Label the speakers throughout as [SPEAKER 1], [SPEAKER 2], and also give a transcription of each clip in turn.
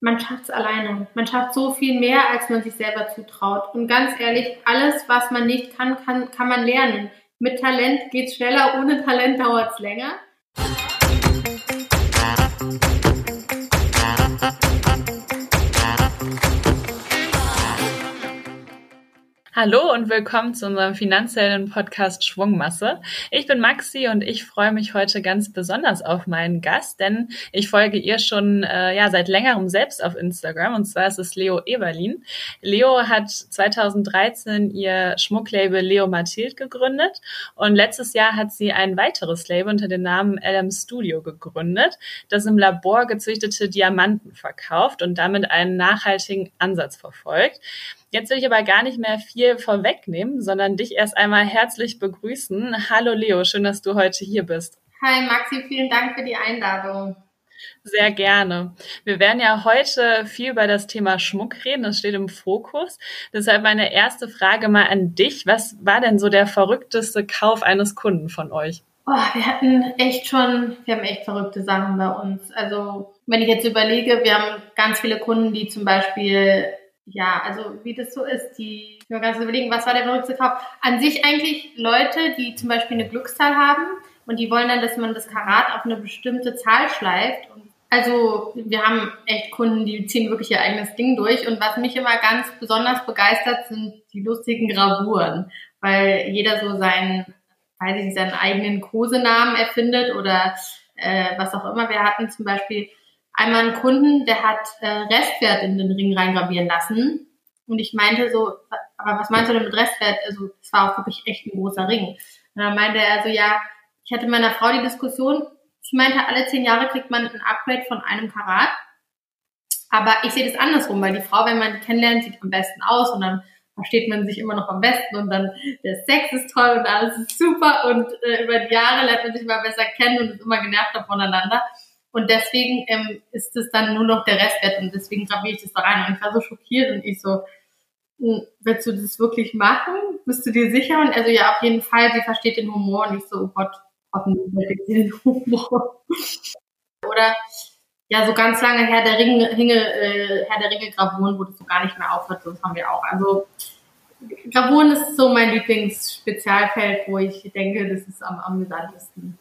[SPEAKER 1] man schafft es alleine. Man schafft so viel mehr, als man sich selber zutraut. Und ganz ehrlich, alles, was man nicht kann, kann, kann man lernen. Mit Talent geht's schneller, ohne Talent dauert's länger.
[SPEAKER 2] Hallo und willkommen zu unserem finanziellen Podcast Schwungmasse. Ich bin Maxi und ich freue mich heute ganz besonders auf meinen Gast, denn ich folge ihr schon äh, ja seit längerem selbst auf Instagram und zwar ist es Leo Eberlin. Leo hat 2013 ihr Schmucklabel Leo Mathilde gegründet und letztes Jahr hat sie ein weiteres Label unter dem Namen LM Studio gegründet, das im Labor gezüchtete Diamanten verkauft und damit einen nachhaltigen Ansatz verfolgt. Jetzt will ich aber gar nicht mehr viel vorwegnehmen, sondern dich erst einmal herzlich begrüßen. Hallo Leo, schön, dass du heute hier bist.
[SPEAKER 1] Hi Maxi, vielen Dank für die Einladung.
[SPEAKER 2] Sehr gerne. Wir werden ja heute viel über das Thema Schmuck reden. Das steht im Fokus. Deshalb meine erste Frage mal an dich. Was war denn so der verrückteste Kauf eines Kunden von euch?
[SPEAKER 1] Oh, wir hatten echt schon, wir haben echt verrückte Sachen bei uns. Also, wenn ich jetzt überlege, wir haben ganz viele Kunden, die zum Beispiel ja, also wie das so ist, die, ich will ganz überlegen, was war der verrückte Kauf? An sich eigentlich Leute, die zum Beispiel eine Glückszahl haben und die wollen dann, dass man das Karat auf eine bestimmte Zahl schleift. Und also wir haben echt Kunden, die ziehen wirklich ihr eigenes Ding durch. Und was mich immer ganz besonders begeistert, sind die lustigen Gravuren, weil jeder so seinen, weiß ich nicht, seinen eigenen Kosenamen erfindet oder äh, was auch immer. Wir hatten zum Beispiel einmal einen Kunden, der hat äh, Restwert in den Ring reingravieren lassen. Und ich meinte so, aber was meinst du denn mit Restwert? Also, es war auch wirklich echt ein großer Ring. Und dann meinte er so, ja, ich hatte mit meiner Frau die Diskussion. Sie meinte, alle zehn Jahre kriegt man ein Upgrade von einem Karat. Aber ich sehe das andersrum, weil die Frau, wenn man die kennenlernt, sieht am besten aus und dann versteht man sich immer noch am besten und dann der Sex ist toll und alles ist super und äh, über die Jahre lernt man sich immer besser kennen und ist immer genervter voneinander. Und deswegen ähm, ist es dann nur noch der Restwert und deswegen graviere ich das da rein. Und ich war so schockiert und ich so, hm, willst du das wirklich machen? Bist du dir sicher? Und also ja, auf jeden Fall, sie versteht den Humor und ich so, oh Gott, hoffentlich versteht sie den Humor. Oder ja, so ganz lange Herr der Ringe, Ringe äh, Herr der Ringe Gravuren, wo das so gar nicht mehr aufhört, das haben wir auch. Also Gravuren ist so mein Lieblingsspezialfeld, wo ich denke, das ist am amüsantesten.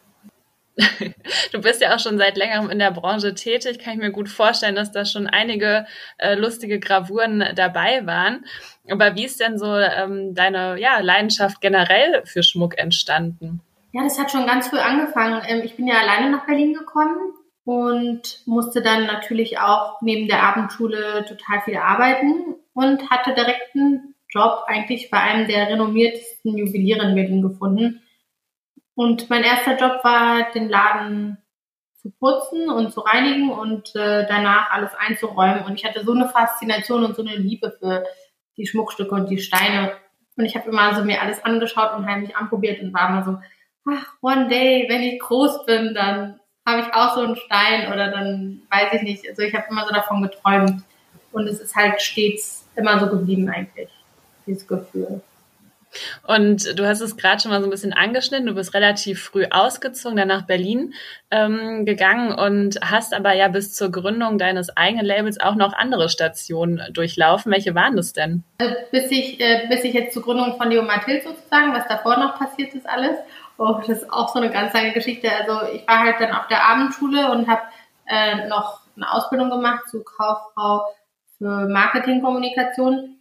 [SPEAKER 2] Du bist ja auch schon seit längerem in der Branche tätig. Kann ich mir gut vorstellen, dass da schon einige äh, lustige Gravuren dabei waren. Aber wie ist denn so ähm, deine ja, Leidenschaft generell für Schmuck entstanden?
[SPEAKER 1] Ja, das hat schon ganz früh angefangen. Ähm, ich bin ja alleine nach Berlin gekommen und musste dann natürlich auch neben der Abendschule total viel arbeiten und hatte direkt einen Job eigentlich bei einem der renommiertesten Juweliere in Berlin gefunden und mein erster Job war, den Laden zu putzen und zu reinigen und äh, danach alles einzuräumen. Und ich hatte so eine Faszination und so eine Liebe für die Schmuckstücke und die Steine. Und ich habe immer so mir alles angeschaut und heimlich anprobiert und war immer so, ach, one day, wenn ich groß bin, dann habe ich auch so einen Stein oder dann weiß ich nicht. Also ich habe immer so davon geträumt. Und es ist halt stets immer so geblieben eigentlich, dieses Gefühl.
[SPEAKER 2] Und du hast es gerade schon mal so ein bisschen angeschnitten. Du bist relativ früh ausgezogen, dann nach Berlin ähm, gegangen und hast aber ja bis zur Gründung deines eigenen Labels auch noch andere Stationen durchlaufen. Welche waren das denn?
[SPEAKER 1] Also bis ich, äh, bis ich jetzt zur Gründung von Leo Mathilde sozusagen, was davor noch passiert ist alles. Oh, das ist auch so eine ganz lange Geschichte. Also ich war halt dann auf der Abendschule und habe äh, noch eine Ausbildung gemacht zur Kauffrau für Marketingkommunikation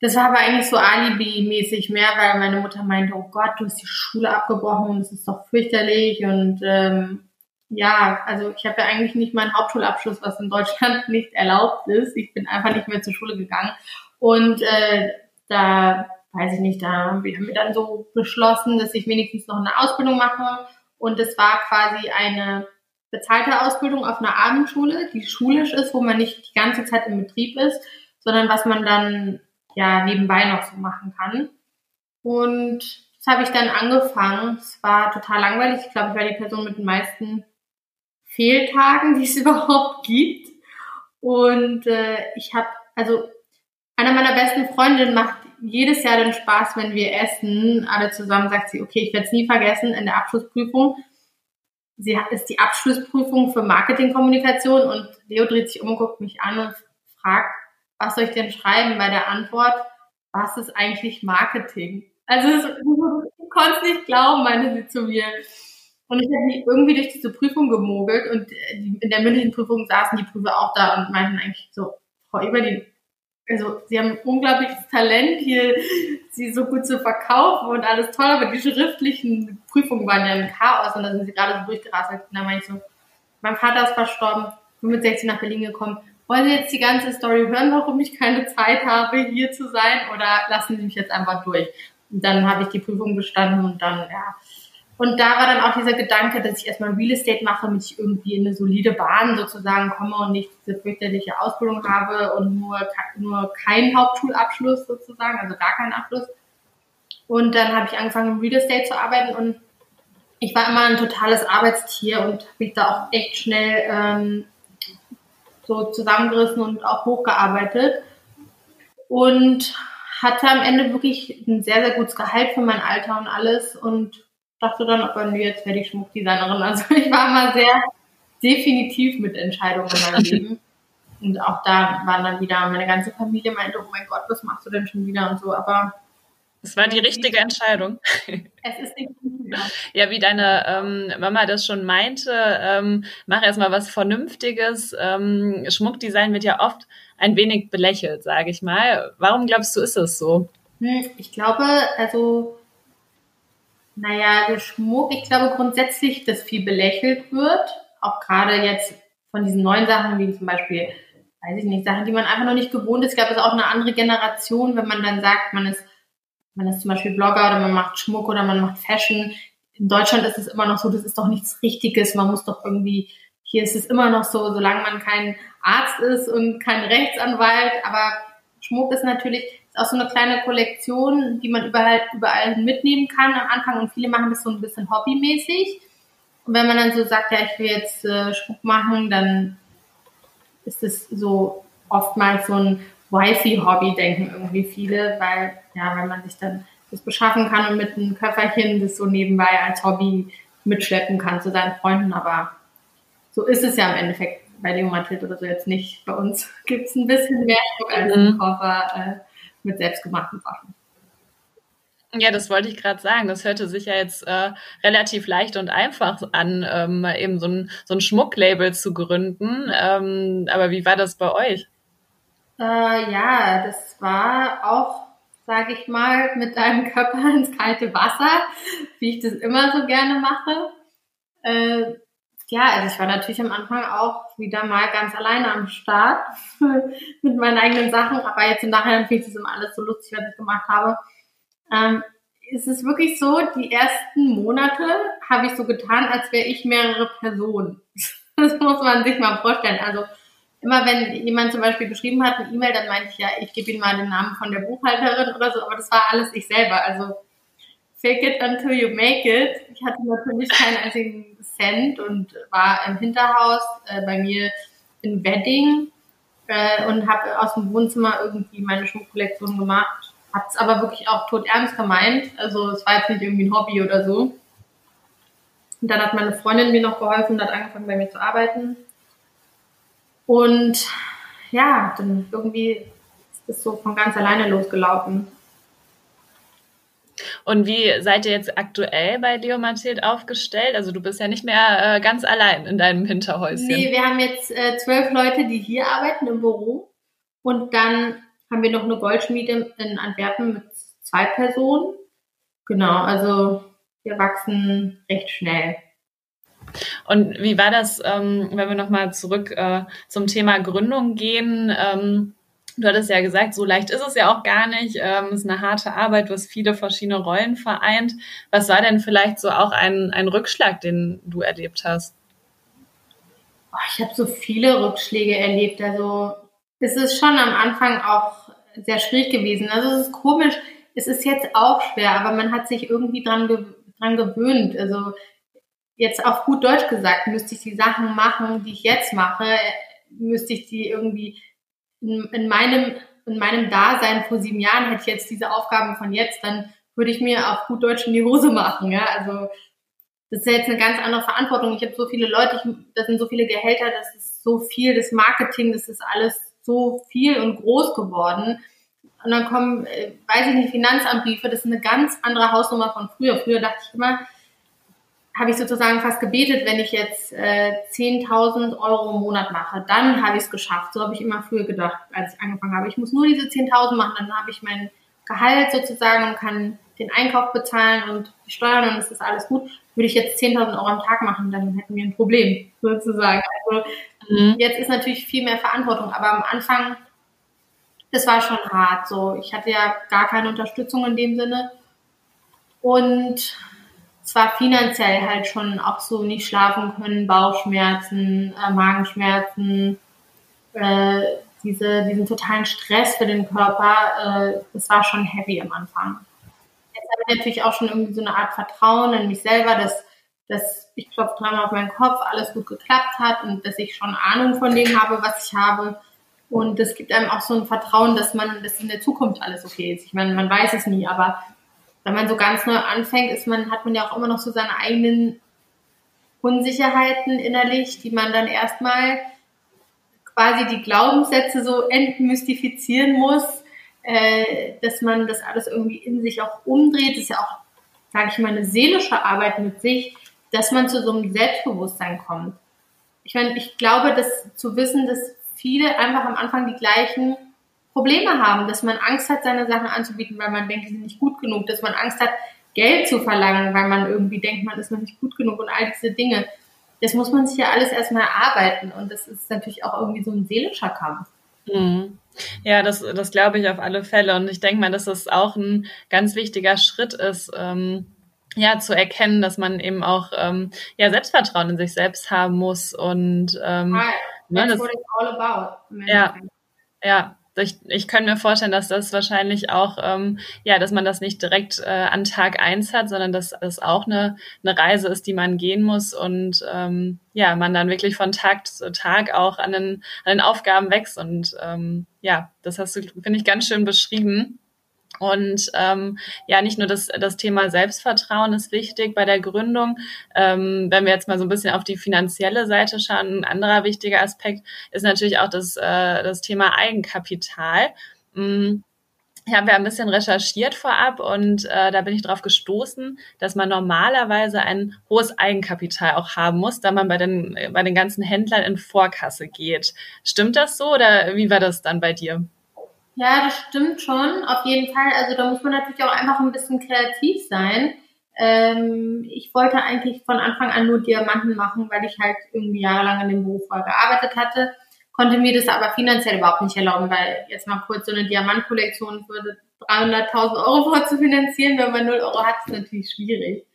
[SPEAKER 1] das war aber eigentlich so Alibi-mäßig mehr, weil meine Mutter meinte, oh Gott, du hast die Schule abgebrochen und das ist doch fürchterlich. Und ähm, ja, also ich habe ja eigentlich nicht meinen Hauptschulabschluss, was in Deutschland nicht erlaubt ist. Ich bin einfach nicht mehr zur Schule gegangen. Und äh, da, weiß ich nicht, da haben wir dann so beschlossen, dass ich wenigstens noch eine Ausbildung mache. Und es war quasi eine bezahlte Ausbildung auf einer Abendschule, die schulisch ist, wo man nicht die ganze Zeit im Betrieb ist, sondern was man dann ja nebenbei noch so machen kann. Und das habe ich dann angefangen. Es war total langweilig. Ich glaube, ich war die Person mit den meisten Fehltagen, die es überhaupt gibt. Und äh, ich habe, also einer meiner besten Freundinnen macht jedes Jahr den Spaß, wenn wir essen. Alle zusammen sagt sie, okay, ich werde es nie vergessen in der Abschlussprüfung. sie hat, ist die Abschlussprüfung für Marketingkommunikation und Leo dreht sich um und guckt mich an und fragt, was soll ich denn schreiben bei der Antwort, was ist eigentlich Marketing? Also es, du konntest nicht glauben, meinte sie zu mir. Und ich habe irgendwie durch diese Prüfung gemogelt und in der mündlichen Prüfung saßen die Prüfer auch da und meinten eigentlich so, Frau Eberlin, also sie haben unglaubliches Talent hier, sie so gut zu verkaufen und alles toll, aber die schriftlichen Prüfungen waren ja ein Chaos und da sind sie gerade so durchgerasselt. Und dann meinte ich so, mein Vater ist verstorben, bin mit 16 nach Berlin gekommen. Wollen Sie jetzt die ganze Story hören, warum ich keine Zeit habe, hier zu sein oder lassen Sie mich jetzt einfach durch? Und dann habe ich die Prüfung bestanden und dann, ja, und da war dann auch dieser Gedanke, dass ich erstmal Real Estate mache, damit ich irgendwie in eine solide Bahn sozusagen komme und nicht diese fürchterliche Ausbildung habe und nur, nur keinen Hauptschulabschluss sozusagen, also gar keinen Abschluss. Und dann habe ich angefangen, im Real Estate zu arbeiten und ich war immer ein totales Arbeitstier und habe mich da auch echt schnell ähm, so zusammengerissen und auch hochgearbeitet. Und hatte am Ende wirklich ein sehr, sehr gutes Gehalt für mein Alter und alles und dachte dann, aber nee, jetzt werde ich Schmuckdesignerin. Also ich war immer sehr definitiv mit Entscheidungen in meinem Leben. Und auch da waren dann wieder meine ganze Familie meinte, oh mein Gott, was machst du denn schon wieder und so. Aber
[SPEAKER 2] es war die richtige Entscheidung.
[SPEAKER 1] Es ist nicht
[SPEAKER 2] ja, wie deine ähm, Mama das schon meinte, ähm, mach erstmal was Vernünftiges. Ähm, Schmuckdesign wird ja oft ein wenig belächelt, sage ich mal. Warum glaubst du, ist es so?
[SPEAKER 1] Hm, ich glaube, also naja, der Schmuck, ich glaube grundsätzlich, dass viel belächelt wird. Auch gerade jetzt von diesen neuen Sachen, wie zum Beispiel, weiß ich nicht, Sachen, die man einfach noch nicht gewohnt ist. Ich glaube, es ist auch eine andere Generation, wenn man dann sagt, man ist, man ist zum Beispiel Blogger oder man macht Schmuck oder man macht Fashion. In Deutschland ist es immer noch so, das ist doch nichts Richtiges. Man muss doch irgendwie, hier ist es immer noch so, solange man kein Arzt ist und kein Rechtsanwalt, aber Schmuck ist natürlich, auch so eine kleine Kollektion, die man überall, überall mitnehmen kann am Anfang und viele machen das so ein bisschen hobbymäßig. Und wenn man dann so sagt, ja, ich will jetzt äh, Schmuck machen, dann ist es so oftmals so ein Wifi-Hobby, denken irgendwie viele, weil, ja, wenn man sich dann das beschaffen kann und mit einem Köfferchen das so nebenbei als Hobby mitschleppen kann zu seinen Freunden, aber so ist es ja im Endeffekt bei Leo Mathilde oder so jetzt nicht. Bei uns gibt es ein bisschen mehr Schmuck als mhm. Koffer. Äh, mit selbstgemachten Sachen.
[SPEAKER 2] Ja, das wollte ich gerade sagen. Das hörte sich ja jetzt äh, relativ leicht und einfach an, ähm, eben so ein, so ein Schmucklabel zu gründen. Ähm, aber wie war das bei euch?
[SPEAKER 1] Äh, ja, das war auch, sage ich mal, mit deinem Körper ins kalte Wasser, wie ich das immer so gerne mache. Äh, ja, also ich war natürlich am Anfang auch wieder mal ganz alleine am Start mit meinen eigenen Sachen, aber jetzt im Nachhinein finde ich das immer alles so lustig, was ich gemacht habe. Ähm, es ist wirklich so, die ersten Monate habe ich so getan, als wäre ich mehrere Personen. Das muss man sich mal vorstellen. Also immer wenn jemand zum Beispiel geschrieben hat, eine E-Mail, dann meinte ich ja, ich gebe ihm mal den Namen von der Buchhalterin oder so, aber das war alles ich selber. Also fake it until you make it. Ich hatte natürlich keinen einzigen Cent und war im Hinterhaus äh, bei mir in Wedding äh, und habe aus dem Wohnzimmer irgendwie meine Schmuckkollektion gemacht. Habe es aber wirklich auch tot ernst gemeint. Also es war jetzt nicht irgendwie ein Hobby oder so. Und dann hat meine Freundin mir noch geholfen und hat angefangen bei mir zu arbeiten. Und ja, dann irgendwie ist das so von ganz alleine losgelaufen.
[SPEAKER 2] Und wie seid ihr jetzt aktuell bei Leo Mathilde aufgestellt? Also du bist ja nicht mehr äh, ganz allein in deinem Hinterhäuschen.
[SPEAKER 1] Nee, wir haben jetzt äh, zwölf Leute, die hier arbeiten im Büro. Und dann haben wir noch eine Goldschmiede in Antwerpen mit zwei Personen. Genau, also wir wachsen recht schnell.
[SPEAKER 2] Und wie war das, ähm, wenn wir nochmal zurück äh, zum Thema Gründung gehen? Ähm, Du hattest ja gesagt, so leicht ist es ja auch gar nicht. Ähm, es ist eine harte Arbeit, hast viele verschiedene Rollen vereint. Was war denn vielleicht so auch ein, ein Rückschlag, den du erlebt hast?
[SPEAKER 1] Ich habe so viele Rückschläge erlebt. Also es ist schon am Anfang auch sehr schwierig gewesen. Also es ist komisch. Es ist jetzt auch schwer, aber man hat sich irgendwie dran, ge dran gewöhnt. Also jetzt auf gut Deutsch gesagt, müsste ich die Sachen machen, die ich jetzt mache, müsste ich die irgendwie in, in, meinem, in meinem Dasein vor sieben Jahren hätte ich jetzt diese Aufgaben von jetzt, dann würde ich mir auf gut Deutsch in die Hose machen. Ja? Also das ist ja jetzt eine ganz andere Verantwortung. Ich habe so viele Leute, das sind so viele Gehälter, das ist so viel, das Marketing, das ist alles so viel und groß geworden. Und dann kommen, äh, weiß ich nicht, Finanzamtbriefe, das ist eine ganz andere Hausnummer von früher. Früher dachte ich immer, habe ich sozusagen fast gebetet, wenn ich jetzt äh, 10.000 Euro im Monat mache, dann habe ich es geschafft. So habe ich immer früher gedacht, als ich angefangen habe. Ich muss nur diese 10.000 machen, dann habe ich mein Gehalt sozusagen und kann den Einkauf bezahlen und die Steuern und es ist alles gut. Würde ich jetzt 10.000 Euro am Tag machen, dann hätten wir ein Problem sozusagen. Also mhm. jetzt ist natürlich viel mehr Verantwortung, aber am Anfang, das war schon hart. So, ich hatte ja gar keine Unterstützung in dem Sinne und zwar finanziell halt schon auch so nicht schlafen können, Bauchschmerzen, äh, Magenschmerzen, äh, diese, diesen totalen Stress für den Körper, äh, das war schon heavy am Anfang. Jetzt habe ich natürlich auch schon irgendwie so eine Art Vertrauen in mich selber, dass, dass ich klopfe dreimal auf meinen Kopf, alles gut geklappt hat und dass ich schon Ahnung von dem habe, was ich habe. Und es gibt einem auch so ein Vertrauen, dass man, dass in der Zukunft alles okay ist. Ich meine, man weiß es nie, aber wenn man so ganz neu anfängt, ist man, hat man ja auch immer noch so seine eigenen Unsicherheiten innerlich, die man dann erstmal quasi die Glaubenssätze so entmystifizieren muss, äh, dass man das alles irgendwie in sich auch umdreht. Das ist ja auch, sage ich mal, eine seelische Arbeit mit sich, dass man zu so einem Selbstbewusstsein kommt. Ich meine, ich glaube, dass zu wissen, dass viele einfach am Anfang die gleichen Probleme haben, dass man Angst hat, seine Sachen anzubieten, weil man denkt, die sind nicht gut genug, dass man Angst hat, Geld zu verlangen, weil man irgendwie denkt, man ist noch nicht gut genug und all diese Dinge. Das muss man sich ja alles erstmal erarbeiten und das ist natürlich auch irgendwie so ein seelischer Kampf.
[SPEAKER 2] Mhm. Ja, das, das glaube ich auf alle Fälle und ich denke mal, dass das auch ein ganz wichtiger Schritt ist, ähm, ja, zu erkennen, dass man eben auch ähm, ja Selbstvertrauen in sich selbst haben muss und ähm,
[SPEAKER 1] Hi. Ne, it's all about.
[SPEAKER 2] Ja, ja, ich, ich kann mir vorstellen, dass das wahrscheinlich auch, ähm, ja, dass man das nicht direkt äh, an Tag eins hat, sondern dass das auch eine, eine Reise ist, die man gehen muss und ähm, ja, man dann wirklich von Tag zu Tag auch an den, an den Aufgaben wächst. Und ähm, ja, das hast du, finde ich, ganz schön beschrieben. Und ähm, ja, nicht nur das, das Thema Selbstvertrauen ist wichtig bei der Gründung. Ähm, wenn wir jetzt mal so ein bisschen auf die finanzielle Seite schauen, ein anderer wichtiger Aspekt ist natürlich auch das, äh, das Thema Eigenkapital. Mm. Ich habe ja ein bisschen recherchiert vorab und äh, da bin ich darauf gestoßen, dass man normalerweise ein hohes Eigenkapital auch haben muss, da man bei den, bei den ganzen Händlern in Vorkasse geht. Stimmt das so oder wie war das dann bei dir?
[SPEAKER 1] Ja, das stimmt schon, auf jeden Fall. Also da muss man natürlich auch einfach ein bisschen kreativ sein. Ähm, ich wollte eigentlich von Anfang an nur Diamanten machen, weil ich halt irgendwie jahrelang in dem Beruf gearbeitet hatte, konnte mir das aber finanziell überhaupt nicht erlauben, weil jetzt mal kurz so eine Diamantkollektion für 300.000 Euro vorzufinanzieren, wenn man 0 Euro hat, ist natürlich schwierig.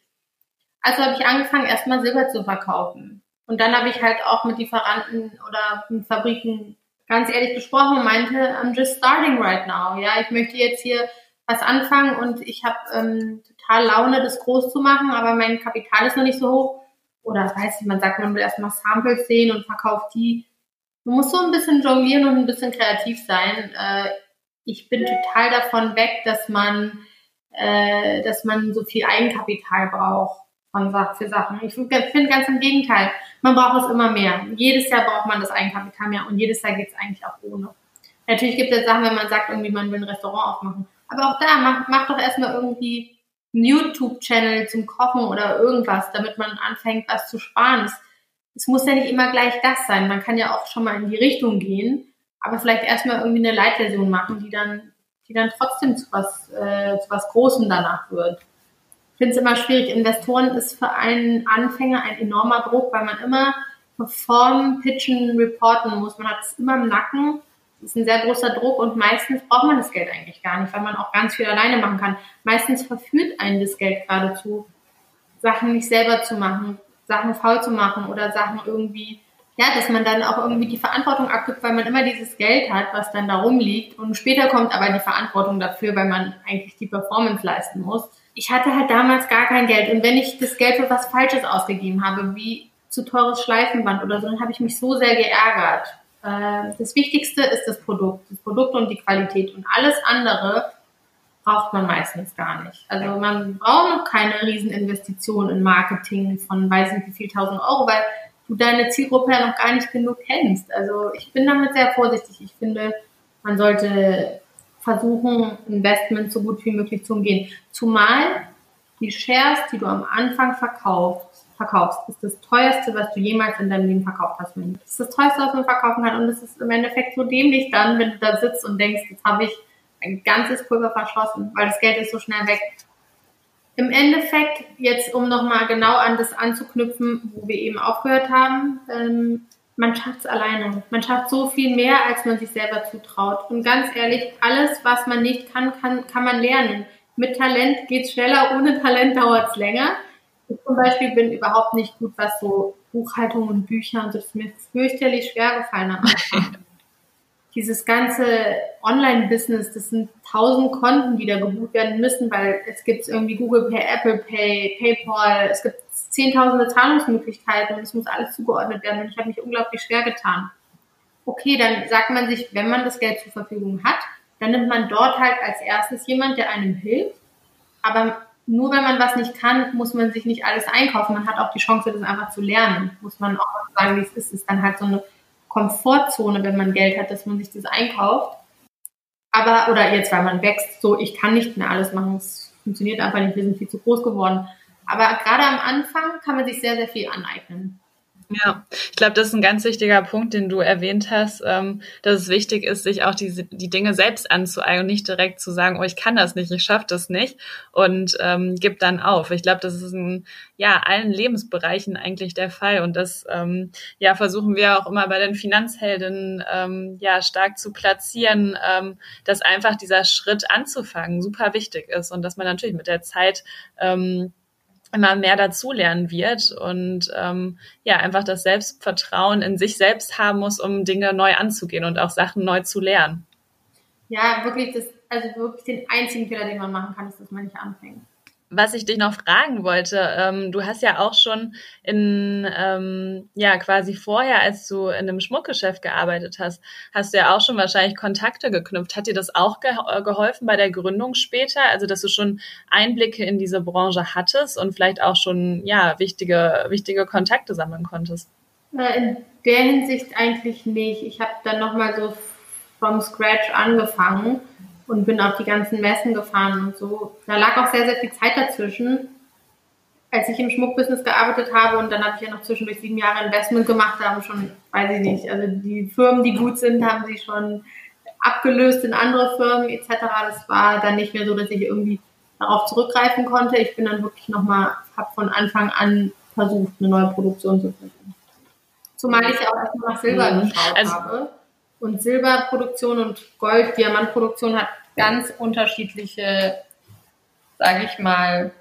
[SPEAKER 1] Also habe ich angefangen, erstmal Silber zu verkaufen. Und dann habe ich halt auch mit Lieferanten oder mit Fabriken ganz ehrlich gesprochen und meinte, I'm just starting right now. Ja, ich möchte jetzt hier was anfangen und ich habe ähm, total Laune, das groß zu machen, aber mein Kapital ist noch nicht so hoch. Oder weiß ich, man sagt, man will erstmal Samples sehen und verkauft die. Man muss so ein bisschen jonglieren und ein bisschen kreativ sein. Äh, ich bin total davon weg, dass man, äh, dass man so viel Eigenkapital braucht von, für Sachen. Ich finde ganz im Gegenteil. Man braucht es immer mehr. Jedes Jahr braucht man das Eigenkapital mehr und jedes Jahr geht es eigentlich auch ohne. Natürlich gibt es Sachen, wenn man sagt, irgendwie man will ein Restaurant aufmachen. Aber auch da, mach, mach doch erstmal irgendwie einen YouTube-Channel zum Kochen oder irgendwas, damit man anfängt, was zu sparen. Es, es muss ja nicht immer gleich das sein. Man kann ja auch schon mal in die Richtung gehen, aber vielleicht erstmal irgendwie eine Light-Version machen, die dann, die dann trotzdem zu was, äh, zu was Großem danach wird finde es immer schwierig. Investoren ist für einen Anfänger ein enormer Druck, weil man immer performen, pitchen, reporten muss. Man hat es immer im Nacken. Das ist ein sehr großer Druck und meistens braucht man das Geld eigentlich gar nicht, weil man auch ganz viel alleine machen kann. Meistens verführt einen das Geld geradezu, Sachen nicht selber zu machen, Sachen faul zu machen oder Sachen irgendwie, ja, dass man dann auch irgendwie die Verantwortung abgibt, weil man immer dieses Geld hat, was dann da rumliegt und später kommt aber die Verantwortung dafür, weil man eigentlich die Performance leisten muss ich hatte halt damals gar kein Geld. Und wenn ich das Geld für was Falsches ausgegeben habe, wie zu teures Schleifenband oder so, dann habe ich mich so sehr geärgert. Ähm, das Wichtigste ist das Produkt, das Produkt und die Qualität. Und alles andere braucht man meistens gar nicht. Also man braucht noch keine Rieseninvestition in Marketing von weiß nicht wie viel tausend Euro, weil du deine Zielgruppe ja noch gar nicht genug kennst. Also ich bin damit sehr vorsichtig. Ich finde, man sollte versuchen, Investment so gut wie möglich zu umgehen. Zumal die Shares, die du am Anfang verkaufst, verkaufst, ist das teuerste, was du jemals in deinem Leben verkauft hast. Das ist das teuerste, was man verkaufen kann. Und es ist im Endeffekt so dämlich dann, wenn du da sitzt und denkst, jetzt habe ich ein ganzes Pulver verschossen, weil das Geld ist so schnell weg. Im Endeffekt, jetzt um nochmal genau an das anzuknüpfen, wo wir eben aufgehört haben, ähm, man schafft es alleine. Man schafft so viel mehr, als man sich selber zutraut. Und ganz ehrlich, alles, was man nicht kann, kann, kann man lernen. Mit Talent geht es schneller, ohne Talent dauert es länger. Ich zum Beispiel bin überhaupt nicht gut, was so Buchhaltung und Bücher und das ist mir fürchterlich schwer gefallen am Anfang. Dieses ganze Online-Business, das sind tausend Konten, die da gebucht werden müssen, weil es gibt irgendwie Google Pay, Apple Pay, PayPal, es gibt zehntausende Zahlungsmöglichkeiten und es muss alles zugeordnet werden und ich habe mich unglaublich schwer getan. Okay, dann sagt man sich, wenn man das Geld zur Verfügung hat, dann nimmt man dort halt als erstes jemand, der einem hilft. Aber nur wenn man was nicht kann, muss man sich nicht alles einkaufen. Man hat auch die Chance, das einfach zu lernen. Muss man auch sagen, wie es ist. Es ist dann halt so eine Komfortzone, wenn man Geld hat, dass man sich das einkauft. Aber, oder jetzt, weil man wächst, so, ich kann nicht mehr alles machen. Es funktioniert einfach nicht. Wir sind viel zu groß geworden. Aber gerade am Anfang kann man sich sehr, sehr viel aneignen.
[SPEAKER 2] Ja, ich glaube, das ist ein ganz wichtiger Punkt, den du erwähnt hast, ähm, dass es wichtig ist, sich auch diese, die Dinge selbst anzueignen und nicht direkt zu sagen, oh, ich kann das nicht, ich schaffe das nicht und ähm, gib dann auf. Ich glaube, das ist in ja, allen Lebensbereichen eigentlich der Fall und das ähm, ja, versuchen wir auch immer bei den Finanzheldinnen ähm, ja, stark zu platzieren, ähm, dass einfach dieser Schritt anzufangen super wichtig ist und dass man natürlich mit der Zeit ähm, immer mehr dazulernen wird und ähm, ja, einfach das Selbstvertrauen in sich selbst haben muss, um Dinge neu anzugehen und auch Sachen neu zu lernen.
[SPEAKER 1] Ja, wirklich das, also wirklich den einzigen Fehler, den man machen kann, ist, dass man nicht anfängt
[SPEAKER 2] was ich dich noch fragen wollte, ähm, du hast ja auch schon in, ähm, ja, quasi vorher, als du in einem Schmuckgeschäft gearbeitet hast, hast du ja auch schon wahrscheinlich Kontakte geknüpft. Hat dir das auch ge äh, geholfen bei der Gründung später? Also, dass du schon Einblicke in diese Branche hattest und vielleicht auch schon, ja, wichtige, wichtige Kontakte sammeln konntest?
[SPEAKER 1] In der Hinsicht eigentlich nicht. Ich habe dann nochmal so from scratch angefangen und bin auf die ganzen Messen gefahren und so. Da lag auch sehr, sehr viel Zeit dazwischen. Als ich im Schmuckbusiness gearbeitet habe und dann habe ich ja noch zwischendurch sieben Jahre Investment gemacht, da haben schon, weiß ich nicht, also die Firmen, die gut sind, haben sie schon abgelöst in andere Firmen etc. Das war dann nicht mehr so, dass ich irgendwie darauf zurückgreifen konnte. Ich bin dann wirklich nochmal, habe von Anfang an versucht, eine neue Produktion zu finden. Zumal ich ja auch erstmal nach Silber mhm. geschaut also, habe. Und Silberproduktion und Gold, Diamantproduktion hat ganz unterschiedliche, sage ich mal,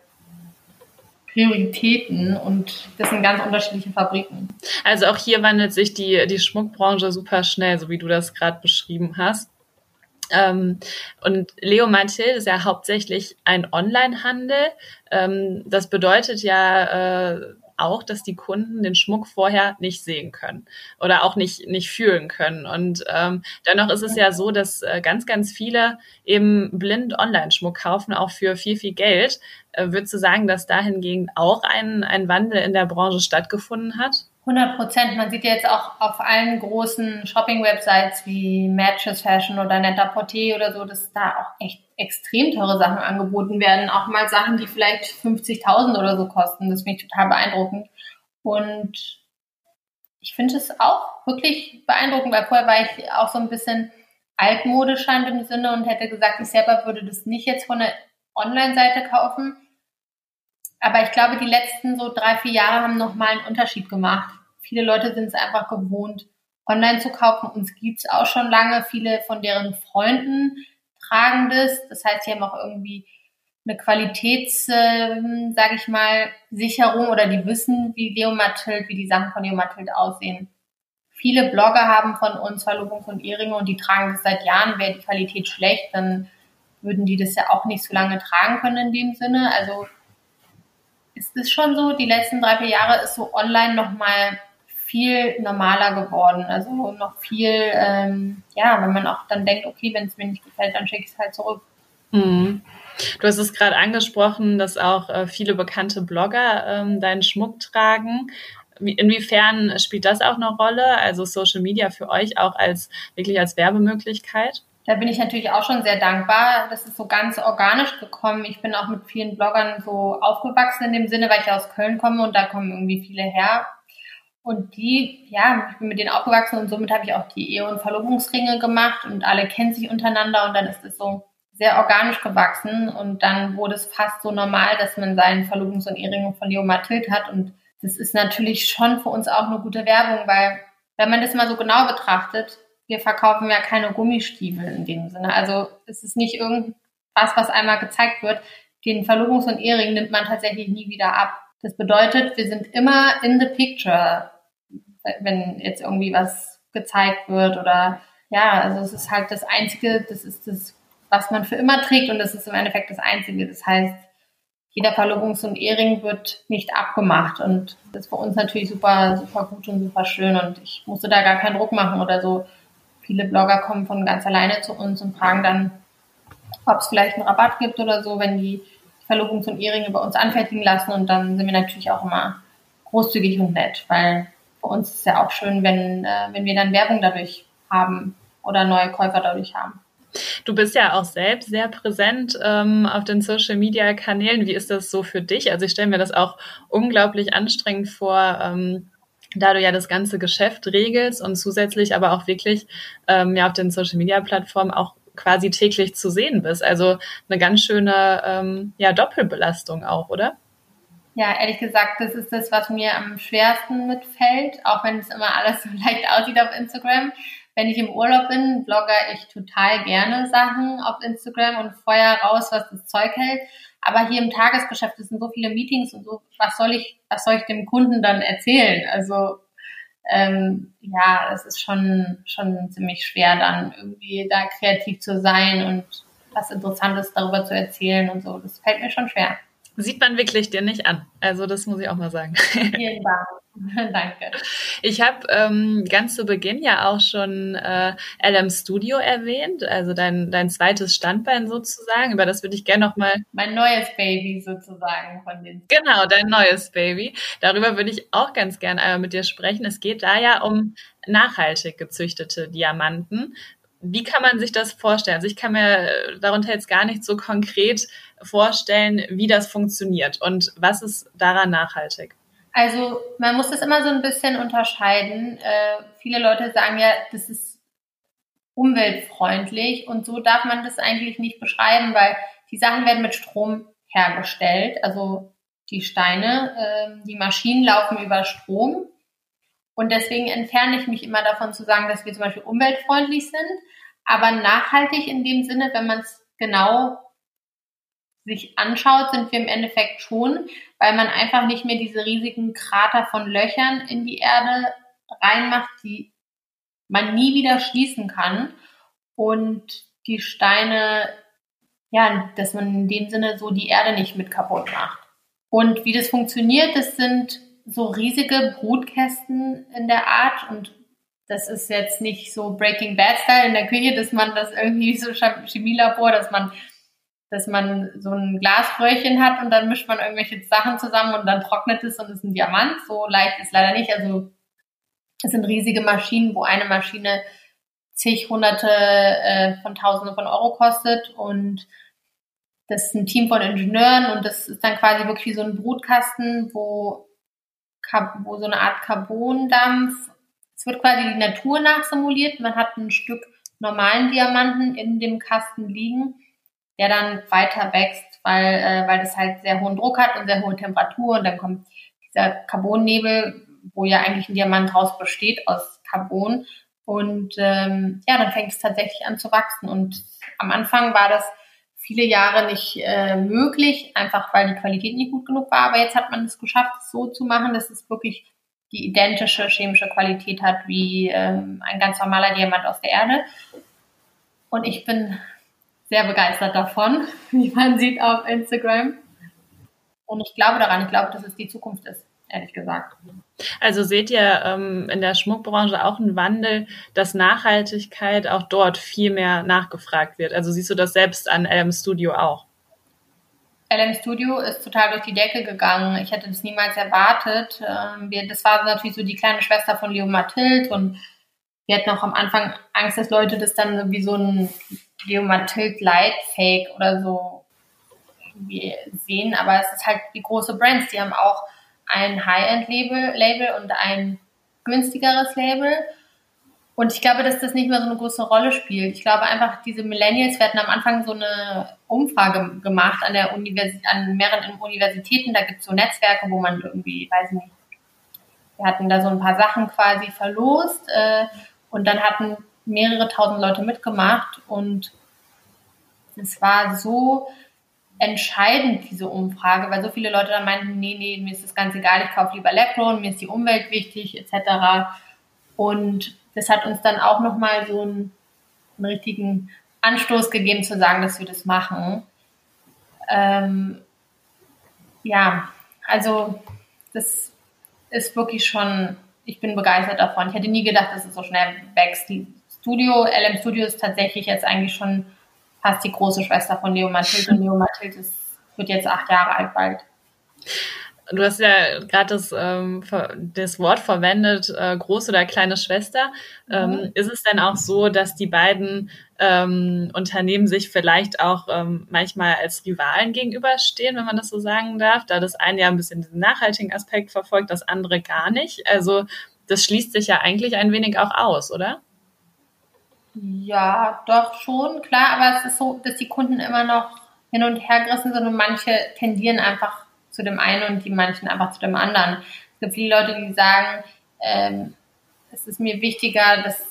[SPEAKER 1] Prioritäten und das sind ganz unterschiedliche Fabriken.
[SPEAKER 2] Also auch hier wandelt sich die, die Schmuckbranche super schnell, so wie du das gerade beschrieben hast. Ähm, und Leo Mathilde ist ja hauptsächlich ein Online-Handel. Ähm, das bedeutet ja, äh, auch, dass die Kunden den Schmuck vorher nicht sehen können oder auch nicht, nicht fühlen können. Und ähm, dennoch ist es ja so, dass äh, ganz, ganz viele eben blind Online-Schmuck kaufen, auch für viel, viel Geld. Äh, würdest du sagen, dass dahingegen auch ein, ein Wandel in der Branche stattgefunden hat?
[SPEAKER 1] 100 Prozent. Man sieht jetzt auch auf allen großen Shopping-Websites wie Matches Fashion oder Netter Porté oder so, dass da auch echt extrem teure Sachen angeboten werden. Auch mal Sachen, die vielleicht 50.000 oder so kosten. Das finde ich total beeindruckend. Und ich finde es auch wirklich beeindruckend, weil vorher war ich auch so ein bisschen altmodisch in dem Sinne und hätte gesagt, ich selber würde das nicht jetzt von der Online-Seite kaufen. Aber ich glaube, die letzten so drei, vier Jahre haben nochmal einen Unterschied gemacht. Viele Leute sind es einfach gewohnt, online zu kaufen. Uns gibt's auch schon lange. Viele von deren Freunden tragen das. Heißt, sie haben auch irgendwie eine Qualitäts, äh, sage ich mal, Sicherung oder die wissen, wie Leo Mathilde, wie die Sachen von Leo Mathilde aussehen. Viele Blogger haben von uns Verlobungs- und Ehringe und die tragen das seit Jahren. Wäre die Qualität schlecht, dann würden die das ja auch nicht so lange tragen können in dem Sinne. Also es ist schon so, die letzten drei, vier Jahre ist so online nochmal viel normaler geworden. Also noch viel, ähm, ja, wenn man auch dann denkt, okay, wenn es mir nicht gefällt, dann schicke ich es halt zurück.
[SPEAKER 2] Mhm. Du hast es gerade angesprochen, dass auch äh, viele bekannte Blogger ähm, deinen Schmuck tragen. Wie, inwiefern spielt das auch eine Rolle? Also Social Media für euch auch als wirklich als Werbemöglichkeit?
[SPEAKER 1] Da bin ich natürlich auch schon sehr dankbar. Das ist so ganz organisch gekommen. Ich bin auch mit vielen Bloggern so aufgewachsen in dem Sinne, weil ich aus Köln komme und da kommen irgendwie viele her. Und die, ja, ich bin mit denen aufgewachsen und somit habe ich auch die Ehe- und Verlobungsringe gemacht und alle kennen sich untereinander und dann ist es so sehr organisch gewachsen und dann wurde es fast so normal, dass man seinen Verlobungs- und Ehering von Leo Mathilde hat und das ist natürlich schon für uns auch eine gute Werbung, weil wenn man das mal so genau betrachtet, wir verkaufen ja keine Gummistiefel in dem Sinne. Also es ist nicht irgendwas, was einmal gezeigt wird. Den Verlobungs- und Ehering nimmt man tatsächlich nie wieder ab. Das bedeutet, wir sind immer in the picture, wenn jetzt irgendwie was gezeigt wird oder ja, also es ist halt das Einzige, das ist das was man für immer trägt und das ist im Endeffekt das Einzige. Das heißt, jeder Verlobungs- und Ehering wird nicht abgemacht und das ist für uns natürlich super, super gut und super schön und ich musste da gar keinen Druck machen oder so. Viele Blogger kommen von ganz alleine zu uns und fragen dann, ob es vielleicht einen Rabatt gibt oder so, wenn die Verlobungs- und Eheringe bei uns anfertigen lassen und dann sind wir natürlich auch immer großzügig und nett, weil für uns ist es ja auch schön, wenn, äh, wenn wir dann Werbung dadurch haben oder neue Käufer dadurch haben.
[SPEAKER 2] Du bist ja auch selbst sehr präsent ähm, auf den Social-Media-Kanälen. Wie ist das so für dich? Also ich stelle mir das auch unglaublich anstrengend vor, ähm, da du ja das ganze Geschäft regelst und zusätzlich aber auch wirklich ähm, ja auf den Social-Media-Plattformen auch quasi täglich zu sehen bist. Also eine ganz schöne ähm, ja, Doppelbelastung auch, oder?
[SPEAKER 1] Ja, ehrlich gesagt, das ist das, was mir am schwersten mitfällt, auch wenn es immer alles so leicht aussieht auf Instagram wenn ich im Urlaub bin, blogge ich total gerne Sachen auf Instagram und feuer raus, was das Zeug hält. Aber hier im Tagesgeschäft es sind so viele Meetings und so, was soll ich, was soll ich dem Kunden dann erzählen? Also ähm, ja, es ist schon, schon ziemlich schwer, dann irgendwie da kreativ zu sein und was Interessantes darüber zu erzählen und so. Das fällt mir schon schwer.
[SPEAKER 2] Sieht man wirklich dir nicht an. Also das muss ich auch mal sagen.
[SPEAKER 1] Vielen Dank. Danke.
[SPEAKER 2] Ich habe ähm, ganz zu Beginn ja auch schon äh, LM Studio erwähnt, also dein, dein zweites Standbein sozusagen. Über das würde ich gerne nochmal.
[SPEAKER 1] Mein neues Baby sozusagen von den.
[SPEAKER 2] Genau, dein neues Baby. Darüber würde ich auch ganz gerne einmal mit dir sprechen. Es geht da ja um nachhaltig gezüchtete Diamanten. Wie kann man sich das vorstellen? Also ich kann mir darunter jetzt gar nicht so konkret vorstellen, wie das funktioniert und was ist daran nachhaltig.
[SPEAKER 1] Also man muss das immer so ein bisschen unterscheiden. Äh, viele Leute sagen ja, das ist umweltfreundlich und so darf man das eigentlich nicht beschreiben, weil die Sachen werden mit Strom hergestellt. Also die Steine, äh, die Maschinen laufen über Strom. Und deswegen entferne ich mich immer davon zu sagen, dass wir zum Beispiel umweltfreundlich sind, aber nachhaltig in dem Sinne, wenn man es genau sich anschaut, sind wir im Endeffekt schon, weil man einfach nicht mehr diese riesigen Krater von Löchern in die Erde reinmacht, die man nie wieder schließen kann und die Steine, ja, dass man in dem Sinne so die Erde nicht mit kaputt macht. Und wie das funktioniert, das sind so riesige Brutkästen in der Art und das ist jetzt nicht so Breaking Bad Style in der Küche, dass man das irgendwie so Chemielabor, dass man dass man so ein Glasröhrchen hat und dann mischt man irgendwelche Sachen zusammen und dann trocknet es und ist ein Diamant. So leicht ist leider nicht. Also es sind riesige Maschinen, wo eine Maschine zig Hunderte äh, von Tausenden von Euro kostet und das ist ein Team von Ingenieuren und das ist dann quasi wirklich so ein Brutkasten, wo, wo so eine Art Carbondampf, es wird quasi die Natur nachsimuliert. Man hat ein Stück normalen Diamanten in dem Kasten liegen der dann weiter wächst, weil, äh, weil das halt sehr hohen Druck hat und sehr hohe Temperatur und dann kommt dieser Carbonnebel, wo ja eigentlich ein Diamant raus besteht aus Carbon und ähm, ja, dann fängt es tatsächlich an zu wachsen und am Anfang war das viele Jahre nicht äh, möglich, einfach weil die Qualität nicht gut genug war, aber jetzt hat man es geschafft, es so zu machen, dass es wirklich die identische chemische Qualität hat wie ähm, ein ganz normaler Diamant aus der Erde. Und ich bin sehr begeistert davon, wie man sieht auf Instagram. Und ich glaube daran, ich glaube, dass es die Zukunft ist. ehrlich gesagt.
[SPEAKER 2] Also seht ihr ähm, in der Schmuckbranche auch einen Wandel, dass Nachhaltigkeit auch dort viel mehr nachgefragt wird? Also siehst du das selbst an LM Studio auch?
[SPEAKER 1] LM Studio ist total durch die Decke gegangen. Ich hätte das niemals erwartet. Ähm, wir, das war natürlich so die kleine Schwester von Leo Mathild und wir hatten auch am Anfang Angst, dass Leute das dann wie so ein Leo Mathild Light Fake oder so sehen. Aber es ist halt die große Brands, die haben auch ein High-End-Label Label und ein günstigeres Label. Und ich glaube, dass das nicht mehr so eine große Rolle spielt. Ich glaube einfach, diese Millennials, hatten am Anfang so eine Umfrage gemacht an, der Universität, an mehreren Universitäten. Da gibt es so Netzwerke, wo man irgendwie, weiß nicht, wir hatten da so ein paar Sachen quasi verlost äh, und dann hatten mehrere tausend Leute mitgemacht und es war so entscheidend, diese Umfrage, weil so viele Leute dann meinten, nee, nee, mir ist das ganz egal, ich kaufe lieber Lepron, mir ist die Umwelt wichtig, etc. Und das hat uns dann auch nochmal so einen, einen, richtigen Anstoß gegeben, zu sagen, dass wir das machen. Ähm, ja, also das ist wirklich schon, ich bin begeistert davon. Ich hätte nie gedacht, dass es so schnell wächst. Studio, LM Studio ist tatsächlich jetzt eigentlich schon fast die große Schwester von Leo Mathilde. Und Leo Mathilde wird jetzt acht Jahre alt bald.
[SPEAKER 2] Du hast ja gerade das, ähm, das Wort verwendet, äh, große oder kleine Schwester. Ähm, mhm. Ist es denn auch so, dass die beiden ähm, Unternehmen sich vielleicht auch ähm, manchmal als Rivalen gegenüberstehen, wenn man das so sagen darf, da das eine ja ein bisschen den nachhaltigen Aspekt verfolgt, das andere gar nicht? Also das schließt sich ja eigentlich ein wenig auch aus, oder?
[SPEAKER 1] Ja, doch schon, klar, aber es ist so, dass die Kunden immer noch hin und her gerissen sind und manche tendieren einfach zu dem einen und die manchen einfach zu dem anderen. Es gibt viele Leute, die sagen, ähm, es ist mir wichtiger, dass,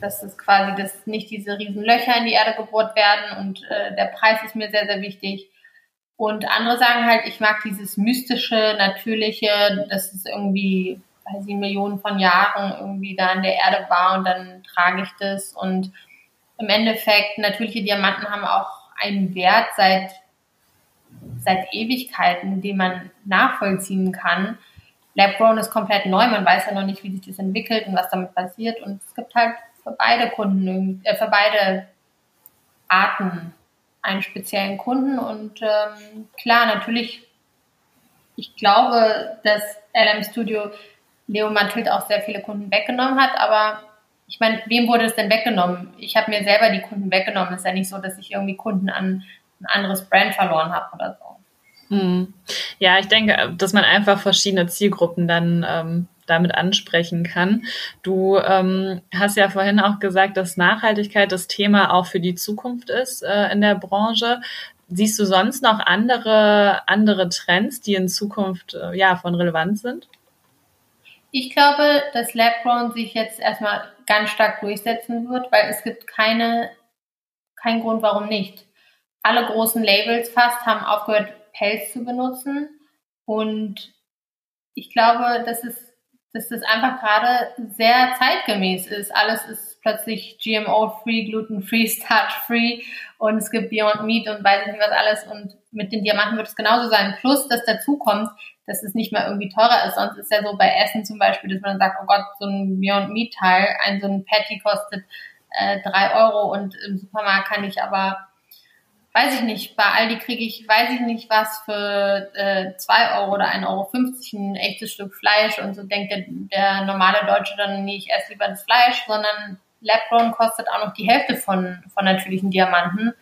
[SPEAKER 1] dass es quasi, dass nicht diese riesen Löcher in die Erde gebohrt werden und äh, der Preis ist mir sehr, sehr wichtig. Und andere sagen halt, ich mag dieses mystische, natürliche, dass es irgendwie weil sie Millionen von Jahren irgendwie da in der Erde war und dann trage ich das. Und im Endeffekt, natürliche Diamanten haben auch einen Wert seit, seit Ewigkeiten, den man nachvollziehen kann. Lab-Grown ist komplett neu, man weiß ja noch nicht, wie sich das entwickelt und was damit passiert. Und es gibt halt für beide Kunden, äh, für beide Arten einen speziellen Kunden. Und ähm, klar, natürlich, ich glaube, dass LM Studio Leo Mantilt auch sehr viele Kunden weggenommen hat, aber ich meine, wem wurde es denn weggenommen? Ich habe mir selber die Kunden weggenommen. Es ist ja nicht so, dass ich irgendwie Kunden an ein anderes Brand verloren habe oder so.
[SPEAKER 2] Hm. Ja, ich denke, dass man einfach verschiedene Zielgruppen dann ähm, damit ansprechen kann. Du ähm, hast ja vorhin auch gesagt, dass Nachhaltigkeit das Thema auch für die Zukunft ist äh, in der Branche. Siehst du sonst noch andere, andere Trends, die in Zukunft äh, ja, von Relevanz sind?
[SPEAKER 1] Ich glaube, dass Labgrown sich jetzt erstmal ganz stark durchsetzen wird, weil es gibt keine, keinen Grund, warum nicht. Alle großen Labels fast haben aufgehört, Pelz zu benutzen. Und ich glaube, dass es, dass das einfach gerade sehr zeitgemäß ist. Alles ist plötzlich GMO-free, gluten-free, starch-free und es gibt Beyond Meat und weiß ich nicht was alles. Und mit den Diamanten wird es genauso sein. Plus, dass dazu kommt, dass es nicht mehr irgendwie teurer ist. Sonst ist ja so bei Essen zum Beispiel, dass man dann sagt, oh Gott, so ein Beyond Meat Teil, ein so ein Patty kostet äh, drei Euro und im Supermarkt kann ich aber, weiß ich nicht, bei Aldi kriege ich, weiß ich nicht was für äh, zwei Euro oder 1,50 Euro ein echtes Stück Fleisch und so denkt der, der normale Deutsche dann, nee, ich esse lieber das Fleisch, sondern Lab-Grown kostet auch noch die Hälfte von, von natürlichen Diamanten.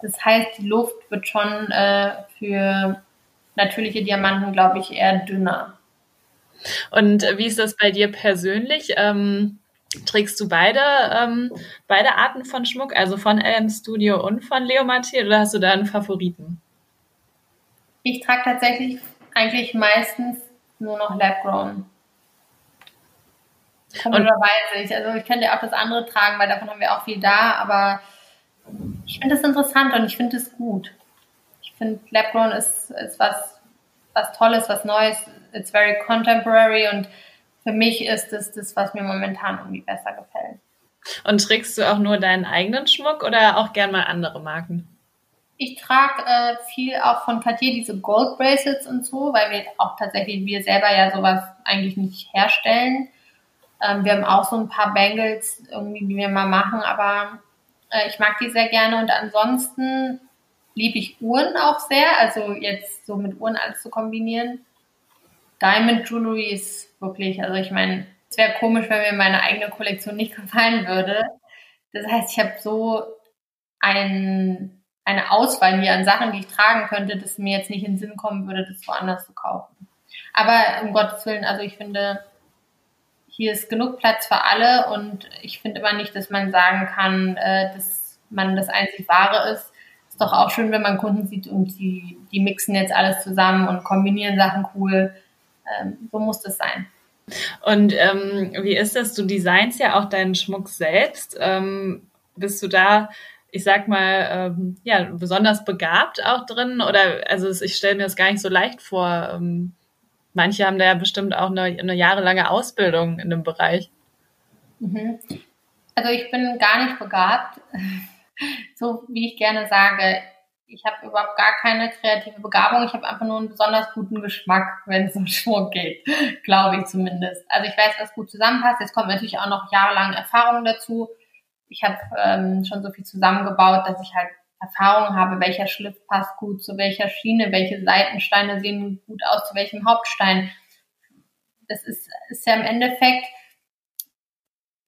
[SPEAKER 1] Das heißt, die Luft wird schon äh, für natürliche Diamanten, glaube ich, eher dünner.
[SPEAKER 2] Und wie ist das bei dir persönlich? Ähm, trägst du beide, ähm, beide Arten von Schmuck, also von LM Studio und von Leo Mathieu, oder hast du da einen Favoriten?
[SPEAKER 1] Ich trage tatsächlich eigentlich meistens nur noch Lab Grown. Komischerweise. Ich, also ich könnte ja auch das andere tragen, weil davon haben wir auch viel da, aber ich finde es interessant und ich finde es gut finde, Labgrown ist, ist was, was Tolles, was Neues. It's very contemporary und für mich ist es das, was mir momentan irgendwie besser gefällt.
[SPEAKER 2] Und trägst du auch nur deinen eigenen Schmuck oder auch gern mal andere Marken?
[SPEAKER 1] Ich trage äh, viel auch von Cartier diese Gold Bracelets und so, weil wir auch tatsächlich wir selber ja sowas eigentlich nicht herstellen. Ähm, wir haben auch so ein paar Bangles irgendwie, die wir mal machen, aber äh, ich mag die sehr gerne und ansonsten liebe ich Uhren auch sehr, also jetzt so mit Uhren alles zu kombinieren. Diamond Jewelry ist wirklich, also ich meine, es wäre komisch, wenn mir meine eigene Kollektion nicht gefallen würde. Das heißt, ich habe so ein, eine Auswahl hier an Sachen, die ich tragen könnte, dass mir jetzt nicht in den Sinn kommen würde, das woanders zu kaufen. Aber um Gottes Willen, also ich finde, hier ist genug Platz für alle und ich finde immer nicht, dass man sagen kann, äh, dass man das einzig Wahre ist. Ist doch auch schön, wenn man Kunden sieht und die, die mixen jetzt alles zusammen und kombinieren Sachen cool. Ähm, so muss das sein.
[SPEAKER 2] Und ähm, wie ist das? Du designst ja auch deinen Schmuck selbst. Ähm, bist du da, ich sag mal, ähm, ja, besonders begabt auch drin? Oder also ich stelle mir das gar nicht so leicht vor. Manche haben da ja bestimmt auch eine, eine jahrelange Ausbildung in dem Bereich.
[SPEAKER 1] Mhm. Also ich bin gar nicht begabt. so wie ich gerne sage, ich habe überhaupt gar keine kreative Begabung. Ich habe einfach nur einen besonders guten Geschmack, wenn es um Schmuck geht, glaube ich zumindest. Also ich weiß, was gut zusammenpasst. Jetzt kommt natürlich auch noch jahrelang Erfahrung dazu. Ich habe ähm, schon so viel zusammengebaut, dass ich halt Erfahrung habe, welcher Schliff passt gut zu welcher Schiene, welche Seitensteine sehen gut aus zu welchem Hauptstein. Das ist, ist ja im Endeffekt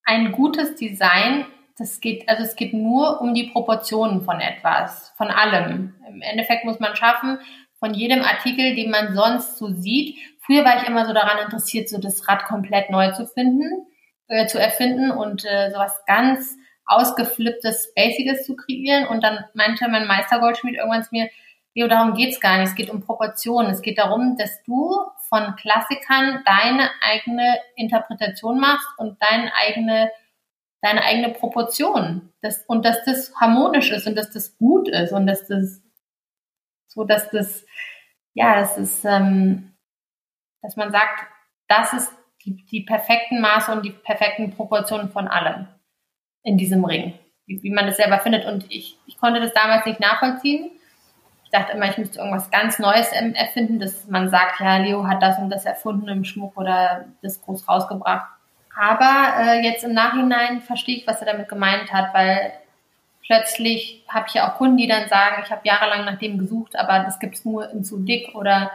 [SPEAKER 1] ein gutes Design das geht, also es geht nur um die Proportionen von etwas, von allem. Im Endeffekt muss man schaffen, von jedem Artikel, den man sonst so sieht. Früher war ich immer so daran interessiert, so das Rad komplett neu zu finden, äh, zu erfinden und äh, sowas ganz ausgeflipptes, Basiges zu kreieren. Und dann meinte mein Meistergoldschmied irgendwann zu mir, Leo, darum geht's gar nicht. Es geht um Proportionen. Es geht darum, dass du von Klassikern deine eigene Interpretation machst und deine eigene deine eigene Proportion. Das, und dass das harmonisch ist und dass das gut ist und dass das so, dass das, ja, das ist, ähm, dass man sagt, das ist die, die perfekten Maße und die perfekten Proportionen von allem in diesem Ring, wie, wie man das selber findet. Und ich, ich konnte das damals nicht nachvollziehen. Ich dachte immer, ich müsste irgendwas ganz Neues erfinden, dass man sagt, ja, Leo hat das und das erfunden im Schmuck oder das groß rausgebracht. Aber äh, jetzt im Nachhinein verstehe ich, was er damit gemeint hat, weil plötzlich habe ich ja auch Kunden, die dann sagen, ich habe jahrelang nach dem gesucht, aber das gibt's nur in zu dick oder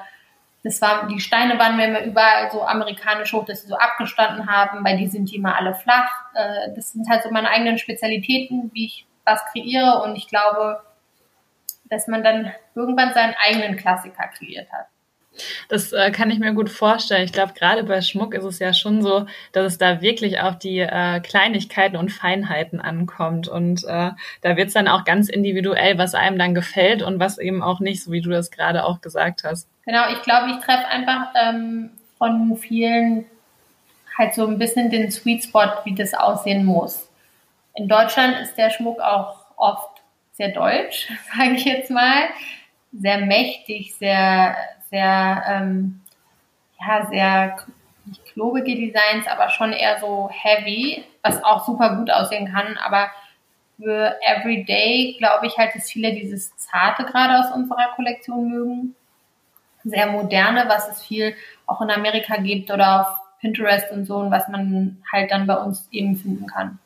[SPEAKER 1] das war, die Steine waren mir immer überall so amerikanisch hoch, dass sie so abgestanden haben, bei die sind die immer alle flach. Äh, das sind halt so meine eigenen Spezialitäten, wie ich was kreiere und ich glaube, dass man dann irgendwann seinen eigenen Klassiker kreiert hat.
[SPEAKER 2] Das äh, kann ich mir gut vorstellen. Ich glaube, gerade bei Schmuck ist es ja schon so, dass es da wirklich auf die äh, Kleinigkeiten und Feinheiten ankommt. Und äh, da wird es dann auch ganz individuell, was einem dann gefällt und was eben auch nicht, so wie du das gerade auch gesagt hast.
[SPEAKER 1] Genau, ich glaube, ich treffe einfach ähm, von vielen halt so ein bisschen den Sweet Spot, wie das aussehen muss. In Deutschland ist der Schmuck auch oft sehr deutsch, sage ich jetzt mal. Sehr mächtig, sehr sehr, ähm, ja, sehr nicht klobige Designs, aber schon eher so heavy, was auch super gut aussehen kann. Aber für Everyday glaube ich halt, dass viele dieses Zarte gerade aus unserer Kollektion mögen. Sehr moderne, was es viel auch in Amerika gibt oder auf Pinterest und so und was man halt dann bei uns eben finden kann.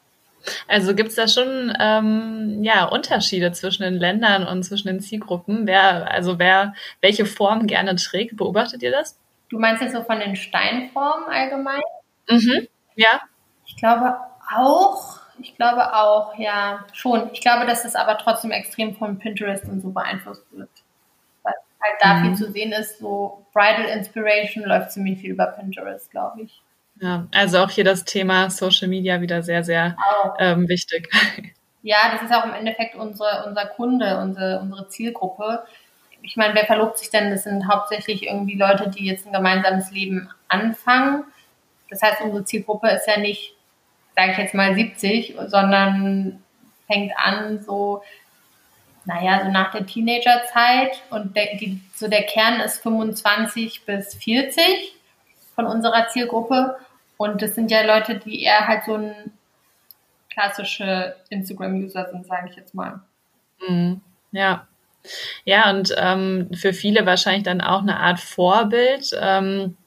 [SPEAKER 2] Also gibt es da schon ähm, ja, Unterschiede zwischen den Ländern und zwischen den Zielgruppen? Wer, also wer welche Form gerne trägt? Beobachtet ihr das?
[SPEAKER 1] Du meinst jetzt so von den Steinformen allgemein?
[SPEAKER 2] Mhm. Ja.
[SPEAKER 1] Ich glaube auch. Ich glaube auch, ja, schon. Ich glaube, dass das aber trotzdem extrem von Pinterest und so beeinflusst wird. Weil halt da mhm. viel zu sehen ist, so Bridal Inspiration läuft ziemlich viel über Pinterest, glaube ich.
[SPEAKER 2] Ja, also auch hier das Thema Social Media wieder sehr, sehr ähm, wichtig.
[SPEAKER 1] Ja, das ist auch im Endeffekt unsere, unser Kunde, unsere, unsere Zielgruppe. Ich meine, wer verlobt sich denn? Das sind hauptsächlich irgendwie Leute, die jetzt ein gemeinsames Leben anfangen. Das heißt, unsere Zielgruppe ist ja nicht, sage ich jetzt mal 70, sondern fängt an so, naja, so nach der Teenagerzeit und der, die, so der Kern ist 25 bis 40 von unserer Zielgruppe. Und das sind ja Leute, die eher halt so ein klassische Instagram-User sind, sage ich jetzt mal.
[SPEAKER 2] Mhm. Ja. Ja, und ähm, für viele wahrscheinlich dann auch eine Art Vorbild, ähm,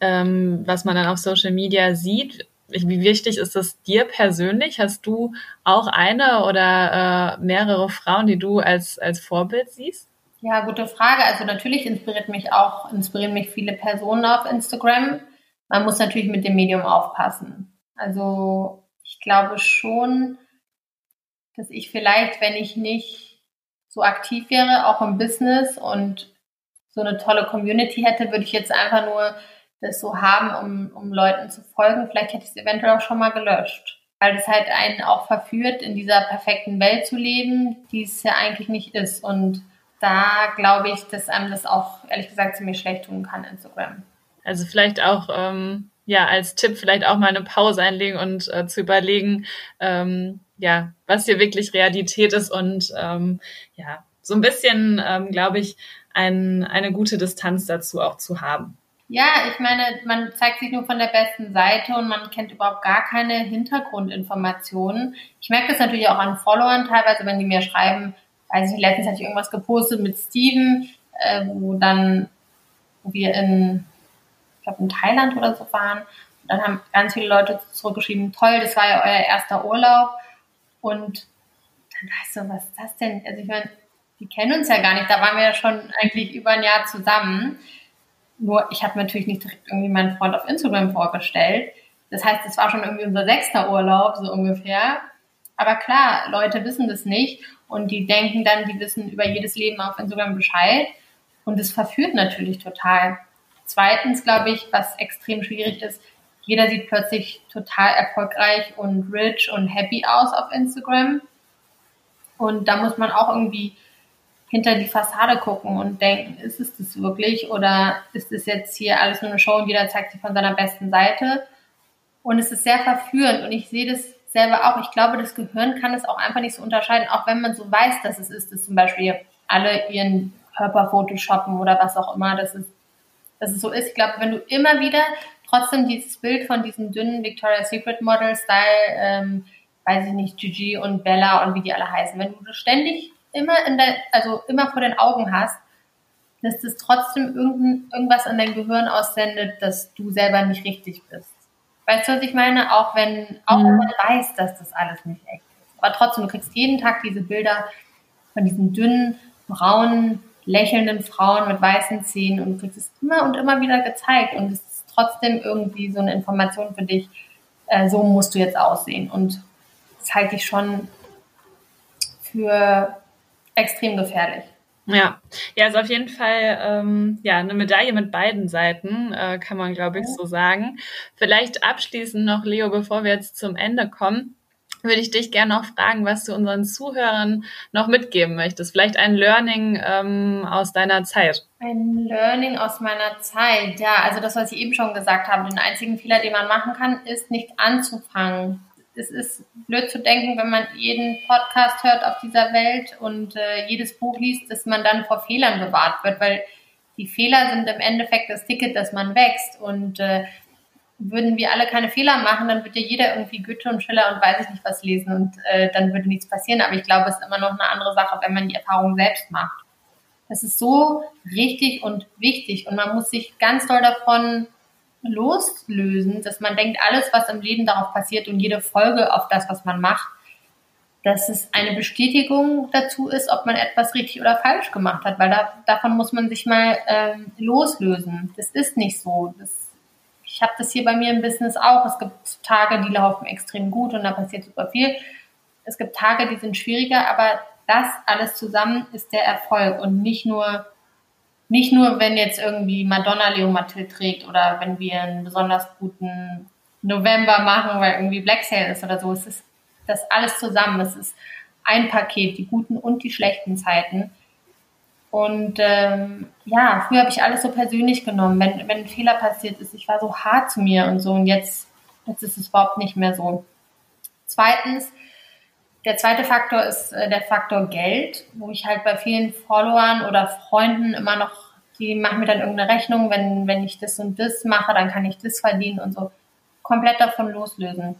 [SPEAKER 2] ähm, was man dann auf Social Media sieht. Wie wichtig ist das dir persönlich? Hast du auch eine oder äh, mehrere Frauen, die du als, als Vorbild siehst?
[SPEAKER 1] Ja, gute Frage. Also natürlich inspiriert mich auch, inspirieren mich viele Personen auf Instagram. Man muss natürlich mit dem Medium aufpassen. Also ich glaube schon, dass ich vielleicht, wenn ich nicht so aktiv wäre, auch im Business und so eine tolle Community hätte, würde ich jetzt einfach nur das so haben, um, um Leuten zu folgen. Vielleicht hätte ich es eventuell auch schon mal gelöscht. Weil es halt einen auch verführt, in dieser perfekten Welt zu leben, die es ja eigentlich nicht ist. Und da glaube ich, dass einem das auch, ehrlich gesagt, ziemlich schlecht tun kann, Instagram.
[SPEAKER 2] Also vielleicht auch, ähm, ja, als Tipp vielleicht auch mal eine Pause einlegen und äh, zu überlegen, ähm, ja, was hier wirklich Realität ist und ähm, ja, so ein bisschen, ähm, glaube ich, ein, eine gute Distanz dazu auch zu haben.
[SPEAKER 1] Ja, ich meine, man zeigt sich nur von der besten Seite und man kennt überhaupt gar keine Hintergrundinformationen. Ich merke das natürlich auch an Followern teilweise, wenn die mir schreiben, also letztens hatte ich irgendwas gepostet mit Steven, äh, wo dann wir in, ich glaube in Thailand oder so waren. Und dann haben ganz viele Leute zurückgeschrieben, toll, das war ja euer erster Urlaub. Und dann weißt du, was ist das denn? Also ich meine, die kennen uns ja gar nicht. Da waren wir ja schon eigentlich über ein Jahr zusammen. Nur ich habe natürlich nicht direkt irgendwie meinen Freund auf Instagram vorgestellt. Das heißt, es war schon irgendwie unser sechster Urlaub, so ungefähr. Aber klar, Leute wissen das nicht und die denken dann, die wissen über jedes Leben auf Instagram Bescheid und es verführt natürlich total. Zweitens glaube ich, was extrem schwierig ist, jeder sieht plötzlich total erfolgreich und rich und happy aus auf Instagram. Und da muss man auch irgendwie hinter die Fassade gucken und denken, ist es das wirklich oder ist es jetzt hier alles nur eine Show und jeder zeigt sich von seiner besten Seite? Und es ist sehr verführend und ich sehe das selber auch, ich glaube, das Gehirn kann es auch einfach nicht so unterscheiden, auch wenn man so weiß, dass es ist, dass zum Beispiel alle ihren Körper photoshoppen oder was auch immer, dass es, dass es so ist. Ich glaube, wenn du immer wieder trotzdem dieses Bild von diesem dünnen Victoria's Secret Model Style, ähm, weiß ich nicht, Gigi und Bella und wie die alle heißen, wenn du das ständig immer in der, also immer vor den Augen hast, dass das trotzdem irgendein, irgendwas an dein Gehirn aussendet, dass du selber nicht richtig bist. Weißt du, was ich meine? Auch wenn, auch mhm. wenn man weiß, dass das alles nicht echt ist. Aber trotzdem, du kriegst jeden Tag diese Bilder von diesen dünnen, braunen, lächelnden Frauen mit weißen Zähnen und kriegst es immer und immer wieder gezeigt und es ist trotzdem irgendwie so eine Information für dich, äh, so musst du jetzt aussehen. Und das halte ich schon für extrem gefährlich.
[SPEAKER 2] Ja, ja, ist auf jeden Fall ähm, ja eine Medaille mit beiden Seiten, äh, kann man glaube ich so sagen. Vielleicht abschließend noch, Leo, bevor wir jetzt zum Ende kommen, würde ich dich gerne noch fragen, was du unseren Zuhörern noch mitgeben möchtest. Vielleicht ein Learning ähm, aus deiner Zeit.
[SPEAKER 1] Ein Learning aus meiner Zeit, ja, also das, was ich eben schon gesagt habe, den einzigen Fehler, den man machen kann, ist nicht anzufangen es ist blöd zu denken, wenn man jeden Podcast hört auf dieser Welt und äh, jedes Buch liest, dass man dann vor Fehlern bewahrt wird, weil die Fehler sind im Endeffekt das Ticket, dass man wächst. Und äh, würden wir alle keine Fehler machen, dann würde ja jeder irgendwie Goethe und Schiller und weiß ich nicht was lesen und äh, dann würde nichts passieren. Aber ich glaube, es ist immer noch eine andere Sache, wenn man die Erfahrung selbst macht. Das ist so richtig und wichtig und man muss sich ganz doll davon loslösen, dass man denkt, alles, was im Leben darauf passiert und jede Folge auf das, was man macht, dass es eine Bestätigung dazu ist, ob man etwas richtig oder falsch gemacht hat, weil da, davon muss man sich mal ähm, loslösen. Das ist nicht so. Das, ich habe das hier bei mir im Business auch. Es gibt Tage, die laufen extrem gut und da passiert super viel. Es gibt Tage, die sind schwieriger, aber das alles zusammen ist der Erfolg und nicht nur nicht nur, wenn jetzt irgendwie Madonna Leo Mathilde trägt oder wenn wir einen besonders guten November machen, weil irgendwie Black Sale ist oder so. Es ist das alles zusammen. Es ist ein Paket, die guten und die schlechten Zeiten. Und ähm, ja, früher habe ich alles so persönlich genommen. Wenn, wenn ein Fehler passiert ist, ich war so hart zu mir und so. Und jetzt, jetzt ist es überhaupt nicht mehr so. Zweitens, der zweite Faktor ist äh, der Faktor Geld, wo ich halt bei vielen Followern oder Freunden immer noch, die machen mir dann irgendeine Rechnung, wenn, wenn ich das und das mache, dann kann ich das verdienen und so komplett davon loslösen.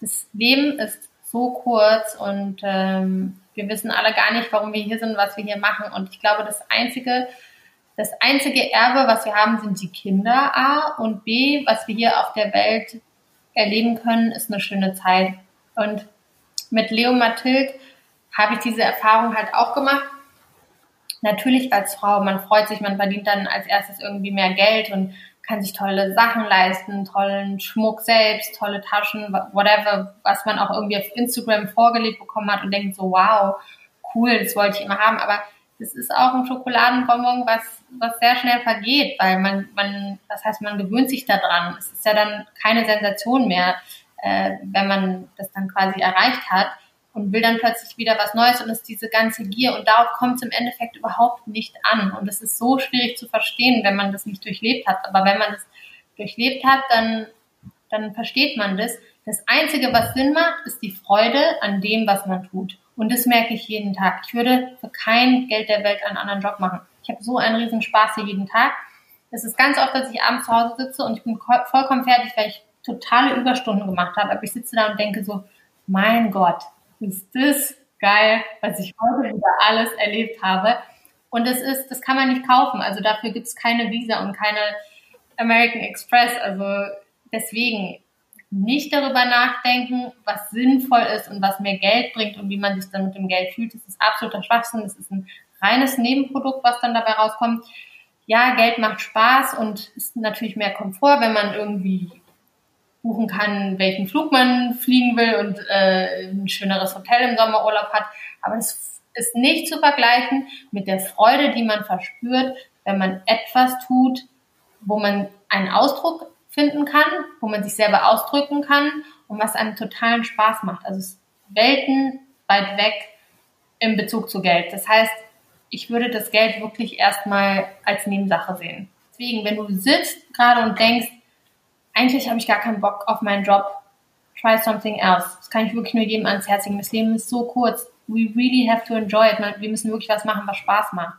[SPEAKER 1] Das Leben ist so kurz und ähm, wir wissen alle gar nicht, warum wir hier sind, was wir hier machen. Und ich glaube, das einzige, das einzige Erbe, was wir haben, sind die Kinder A und B, was wir hier auf der Welt erleben können, ist eine schöne Zeit. Und mit Leo Mathilde habe ich diese Erfahrung halt auch gemacht. Natürlich als Frau, man freut sich, man verdient dann als erstes irgendwie mehr Geld und kann sich tolle Sachen leisten, tollen Schmuck selbst, tolle Taschen, whatever, was man auch irgendwie auf Instagram vorgelegt bekommen hat und denkt so, wow, cool, das wollte ich immer haben. Aber das ist auch ein Schokoladenbonbon, was, was sehr schnell vergeht, weil man, man, das heißt, man gewöhnt sich daran. Es ist ja dann keine Sensation mehr, äh, wenn man das dann quasi erreicht hat und will dann plötzlich wieder was Neues und ist diese ganze Gier und darauf kommt es im Endeffekt überhaupt nicht an und es ist so schwierig zu verstehen, wenn man das nicht durchlebt hat. Aber wenn man das durchlebt hat, dann, dann versteht man das. Das Einzige, was Sinn macht, ist die Freude an dem, was man tut. Und das merke ich jeden Tag. Ich würde für kein Geld der Welt einen anderen Job machen. Ich habe so einen riesen Spaß hier jeden Tag. Es ist ganz oft, dass ich abends zu Hause sitze und ich bin vollkommen fertig, weil ich totale Überstunden gemacht habe. Aber ich sitze da und denke so, mein Gott, ist das geil, was ich heute wieder alles erlebt habe. Und das ist, das kann man nicht kaufen. Also dafür gibt es keine Visa und keine American Express. Also deswegen nicht darüber nachdenken, was sinnvoll ist und was mehr Geld bringt und wie man sich dann mit dem Geld fühlt. Das ist absoluter Schwachsinn. Das ist ein reines Nebenprodukt, was dann dabei rauskommt. Ja, Geld macht Spaß und ist natürlich mehr Komfort, wenn man irgendwie buchen kann, welchen Flug man fliegen will und äh, ein schöneres Hotel im Sommerurlaub hat. Aber es ist nicht zu vergleichen mit der Freude, die man verspürt, wenn man etwas tut, wo man einen Ausdruck finden kann, wo man sich selber ausdrücken kann und was einem totalen Spaß macht. Also es ist Welten weit weg im Bezug zu Geld. Das heißt, ich würde das Geld wirklich erstmal als Nebensache sehen. Deswegen, wenn du sitzt gerade und denkst, eigentlich habe ich gar keinen Bock auf meinen Job. Try something else. Das kann ich wirklich nur jedem ans Herz legen. Das Leben ist so kurz. We really have to enjoy it. Wir müssen wirklich was machen, was Spaß macht.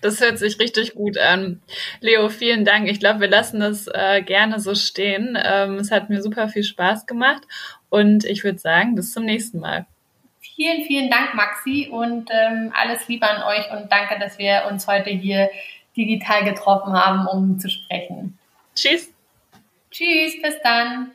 [SPEAKER 2] Das hört sich richtig gut an. Leo, vielen Dank. Ich glaube, wir lassen das äh, gerne so stehen. Ähm, es hat mir super viel Spaß gemacht und ich würde sagen, bis zum nächsten Mal.
[SPEAKER 1] Vielen, vielen Dank, Maxi, und ähm, alles Liebe an euch und danke, dass wir uns heute hier digital getroffen haben, um zu sprechen.
[SPEAKER 2] Tschüss.
[SPEAKER 1] Tschüss, bis dann.